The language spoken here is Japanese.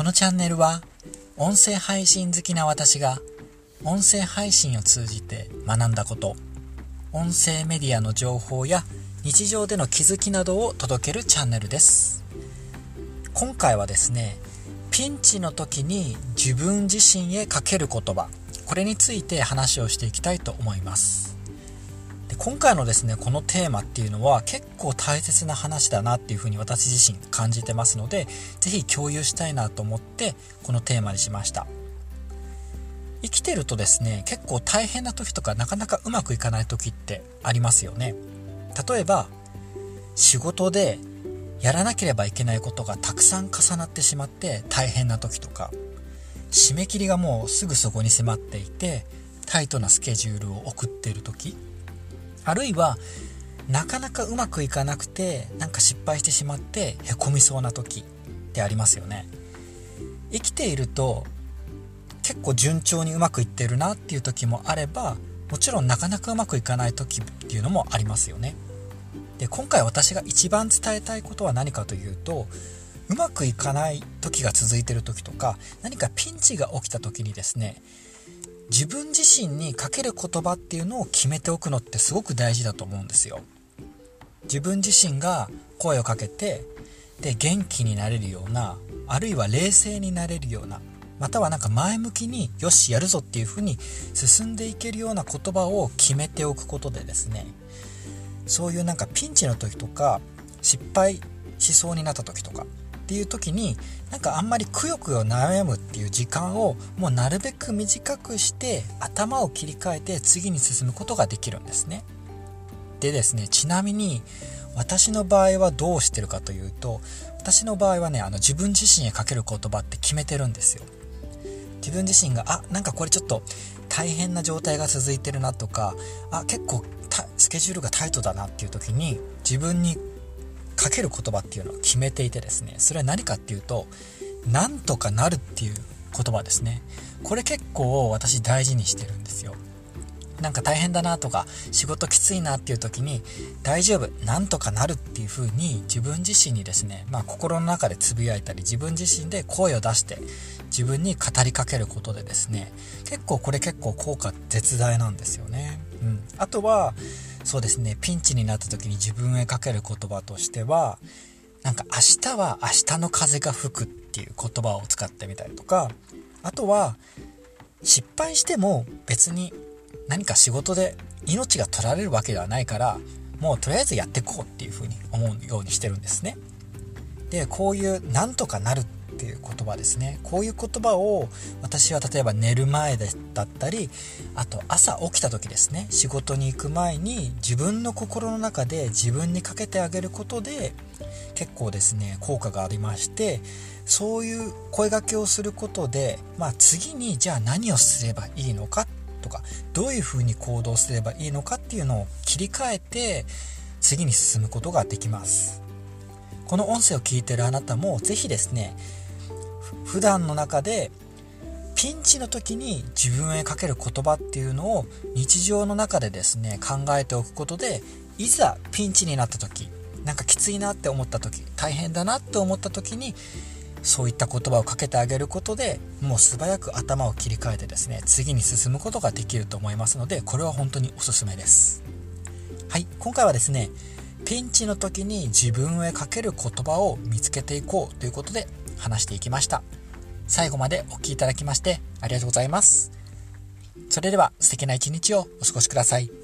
このチャンネルは音声配信好きな私が音声配信を通じて学んだこと音声メディアの情報や日常での気づきなどを届けるチャンネルです。今回はですねピンチの時に自分自身へかける言葉これについて話をしていきたいと思います。で今回のですねこのテーマっていうのは結構大切な話だなっていうふうに私自身感じてますので是非共有したいなと思ってこのテーマにしました。生きてるとですね結構大変な時とかなかなかうまくいかない時ってありますよね。例えば仕事でやらなければいけないことがたくさん重なってしまって大変な時とか締め切りがもうすぐそこに迫っていてタイトなスケジュールを送っている時あるいはなかなかうまくいかなくてなんか失敗してしまってへこみそうな時ってありますよね。生きていると結構順調にうまくいってるなっていう時もあればもちろんなかなかうまくいかない時っていうのもありますよね。で今回私が一番伝えたいことは何かというとうまくいかない時が続いてる時とか何かピンチが起きた時にですね自分自身にかける言葉っていうのを決めておくのってすごく大事だと思うんですよ。自分自身が声をかけてで元気になれるようなあるいは冷静になれるようなまたはなんか前向きによしやるぞっていうふうに進んでいけるような言葉を決めておくことでですねそういうなんかピンチの時とか失敗しそうになった時とかっていう時になんかあんまりくよくよ悩むっていう時間をもうなるべく短くして頭を切り替えて次に進むことができるんですね。でですねちなみに私の場合はどうしてるかというと私の場合はねあの自分自身へかける言葉って決めてるんですよ。自分自身があなんかこれちょっと大変な状態が続いてるなとかあ結構スケジュールがタイトだなっていう時に自分にかける言葉っていうのを決めていてですねそれは何かっていうとなんとかなるっていう言葉ですね。これ結構私大事にしてるんですよ。なんか大変だなとか仕事きついなっていう時に大丈夫なんとかなるっていう風に自分自身にですねまあ心の中でつぶやいたり自分自身で声を出して自分に語りかけることでですね結構これ結構効果絶大なんですよね。うん。あとはそうですね。ピンチになった時に自分へかける言葉としてはなんか明日は明日の風が吹くっていう言葉を使ってみたりとかあとは失敗しても別に何か仕事で命が取られるわけではないからもうとりあえずやっていこうっていうふうに思うようにしてるんですね。でこういうなんとかなるっていう言葉ですね。こういう言葉を私は例えば寝る前だったりあと朝起きた時ですね。仕事に行く前に自分の心の中で自分にかけてあげることで結構ですね効果がありましてそういう声がけをすることで、まあ、次にじゃあ何をすればいいのか？とかどういうふうに行動すればいいのかっていうのを切り替えて次に進むことができます。この音声を聞いてるあなたも是非ですね普段の中でピンチの時に自分へかける言葉っていうのを日常の中でですね考えておくことでいざピンチになった時なんかきついなって思った時大変だなって思った時にそういった言葉をかけてあげることでもう素早く頭を切り替えてですね次に進むことができると思いますのでこれは本当におすすめです。はい今回はですねピンチの時に自分へかける言葉を見つけていこうということで話していきました。最後までお聴きいただきましてありがとうございます。それでは素敵な一日をお過ごしください。